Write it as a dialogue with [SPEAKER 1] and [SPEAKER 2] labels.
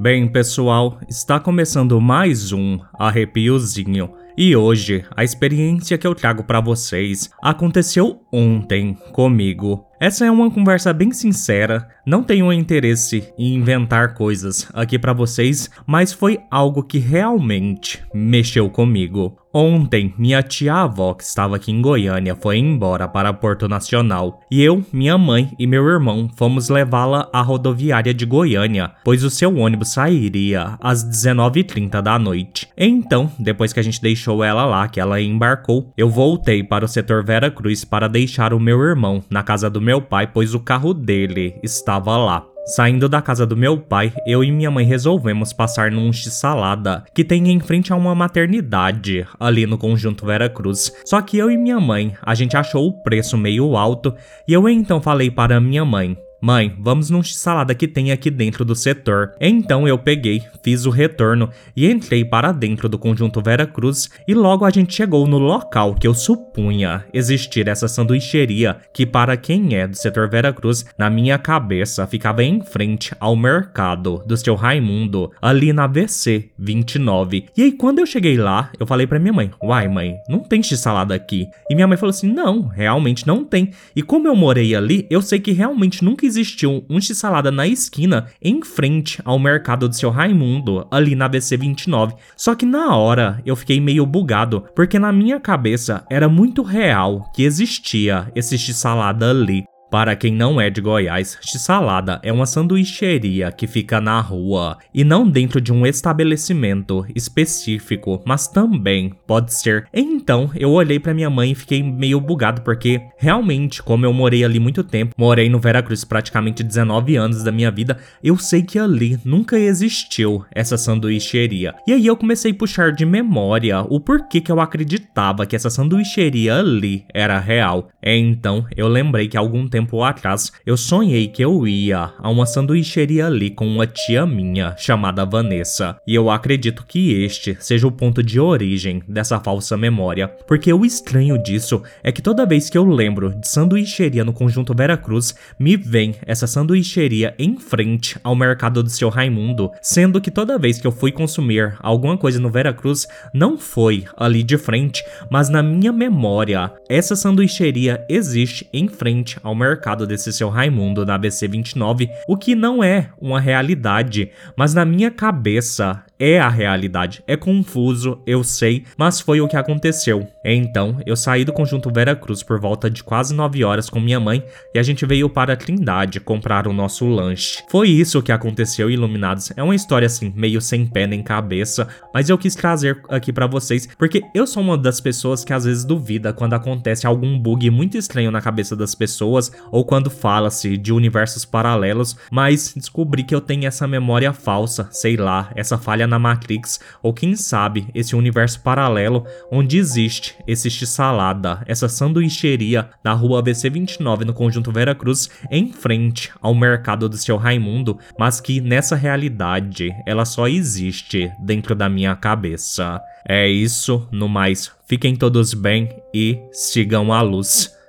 [SPEAKER 1] Bem, pessoal, está começando mais um arrepiozinho. E hoje, a experiência que eu trago para vocês aconteceu ontem comigo. Essa é uma conversa bem sincera, não tenho interesse em inventar coisas aqui para vocês, mas foi algo que realmente mexeu comigo. Ontem, minha tia-avó, que estava aqui em Goiânia, foi embora para Porto Nacional e eu, minha mãe e meu irmão fomos levá-la à rodoviária de Goiânia, pois o seu ônibus sairia às 19h30 da noite. Então, depois que a gente deixou ela lá, que ela embarcou, eu voltei para o setor Vera Cruz para deixar o meu irmão na casa do meu pai, pois o carro dele estava lá. Saindo da casa do meu pai, eu e minha mãe resolvemos passar num x-salada que tem em frente a uma maternidade ali no conjunto Vera Cruz. Só que eu e minha mãe, a gente achou o preço meio alto e eu então falei para minha mãe: Mãe, vamos num salada que tem aqui dentro do setor. Então eu peguei, fiz o retorno e entrei para dentro do conjunto Vera Cruz e logo a gente chegou no local que eu supunha existir essa sanduicheria que para quem é do setor Vera Cruz, na minha cabeça ficava em frente ao mercado do seu Raimundo, ali na VC 29. E aí quando eu cheguei lá, eu falei para minha mãe: "Uai, mãe, não tem salada aqui". E minha mãe falou assim: "Não, realmente não tem". E como eu morei ali, eu sei que realmente nunca existiu um x-salada na esquina em frente ao mercado do seu Raimundo, ali na BC 29. Só que na hora eu fiquei meio bugado, porque na minha cabeça era muito real que existia esse x-salada ali. Para quem não é de Goiás, X-Salada é uma sanduicheria que fica na rua e não dentro de um estabelecimento específico, mas também pode ser. Então eu olhei para minha mãe e fiquei meio bugado porque realmente, como eu morei ali muito tempo, morei no Veracruz praticamente 19 anos da minha vida, eu sei que ali nunca existiu essa sanduicheria. E aí eu comecei a puxar de memória o porquê que eu acreditava que essa sanduicheria ali era real. Então eu lembrei que algum tempo tempo atrás, eu sonhei que eu ia a uma sanduicheria ali com uma tia minha chamada Vanessa, e eu acredito que este seja o ponto de origem dessa falsa memória, porque o estranho disso é que toda vez que eu lembro de sanduicheria no conjunto Veracruz, me vem essa sanduicheria em frente ao mercado do seu Raimundo, sendo que toda vez que eu fui consumir alguma coisa no Veracruz, não foi ali de frente, mas na minha memória, essa sanduicheria existe em frente ao mercado mercado desse seu Raimundo na ABC 29, o que não é uma realidade, mas na minha cabeça é a realidade. É confuso, eu sei, mas foi o que aconteceu. Então, eu saí do conjunto Vera Cruz por volta de quase 9 horas com minha mãe e a gente veio para a Trindade comprar o nosso lanche. Foi isso que aconteceu, Iluminados. É uma história assim, meio sem pé nem cabeça, mas eu quis trazer aqui para vocês porque eu sou uma das pessoas que às vezes duvida quando acontece algum bug muito estranho na cabeça das pessoas ou quando fala-se de universos paralelos, mas descobri que eu tenho essa memória falsa, sei lá, essa falha na Matrix, ou quem sabe esse universo paralelo onde existe esse x-salada, essa sanduicheria na rua ABC 29 no conjunto Vera Cruz, em frente ao mercado do seu Raimundo, mas que nessa realidade ela só existe dentro da minha cabeça. É isso, no mais, fiquem todos bem e sigam a luz.